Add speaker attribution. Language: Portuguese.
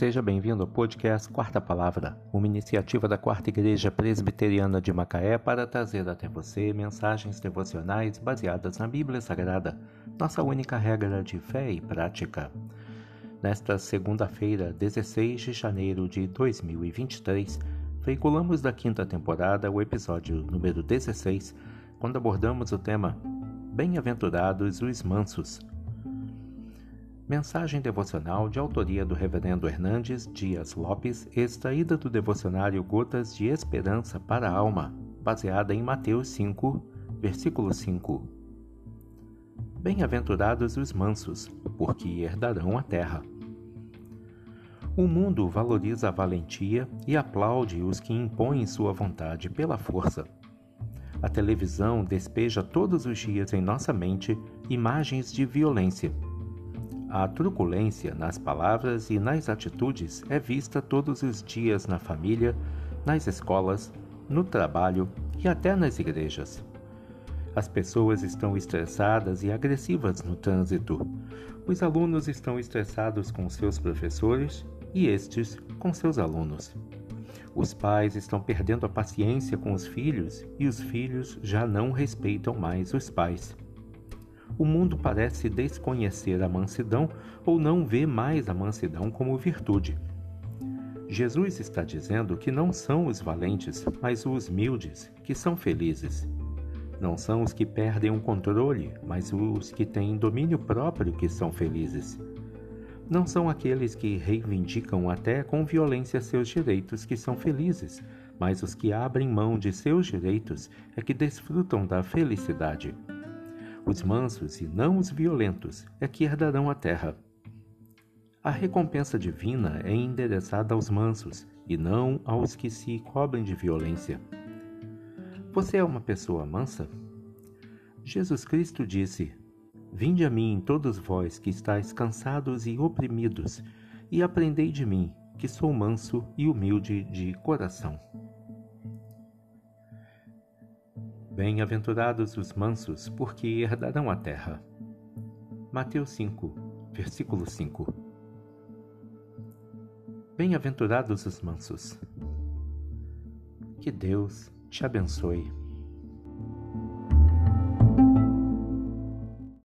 Speaker 1: Seja bem-vindo ao podcast Quarta Palavra, uma iniciativa da Quarta Igreja Presbiteriana de Macaé para trazer até você mensagens devocionais baseadas na Bíblia Sagrada, nossa única regra de fé e prática. Nesta segunda-feira, 16 de janeiro de 2023, veiculamos da quinta temporada o episódio número 16, quando abordamos o tema Bem-aventurados os mansos, Mensagem devocional de autoria do Reverendo Hernandes Dias Lopes, extraída do devocionário Gotas de Esperança para a Alma, baseada em Mateus 5, versículo 5. Bem-aventurados os mansos, porque herdarão a terra. O mundo valoriza a valentia e aplaude os que impõem sua vontade pela força. A televisão despeja todos os dias em nossa mente imagens de violência a truculência nas palavras e nas atitudes é vista todos os dias na família, nas escolas, no trabalho e até nas igrejas. As pessoas estão estressadas e agressivas no trânsito. Os alunos estão estressados com seus professores e estes com seus alunos. Os pais estão perdendo a paciência com os filhos e os filhos já não respeitam mais os pais o mundo parece desconhecer a mansidão ou não vê mais a mansidão como virtude. Jesus está dizendo que não são os valentes, mas os humildes que são felizes. Não são os que perdem o controle, mas os que têm domínio próprio que são felizes. Não são aqueles que reivindicam até com violência seus direitos que são felizes, mas os que abrem mão de seus direitos é que desfrutam da felicidade. Os mansos e não os violentos é que herdarão a terra. A recompensa divina é endereçada aos mansos e não aos que se cobrem de violência. Você é uma pessoa mansa? Jesus Cristo disse: Vinde a mim, todos vós que estáis cansados e oprimidos, e aprendei de mim, que sou manso e humilde de coração. Bem-aventurados os mansos, porque herdarão a terra. Mateus 5, versículo 5. Bem-aventurados os mansos. Que Deus te abençoe.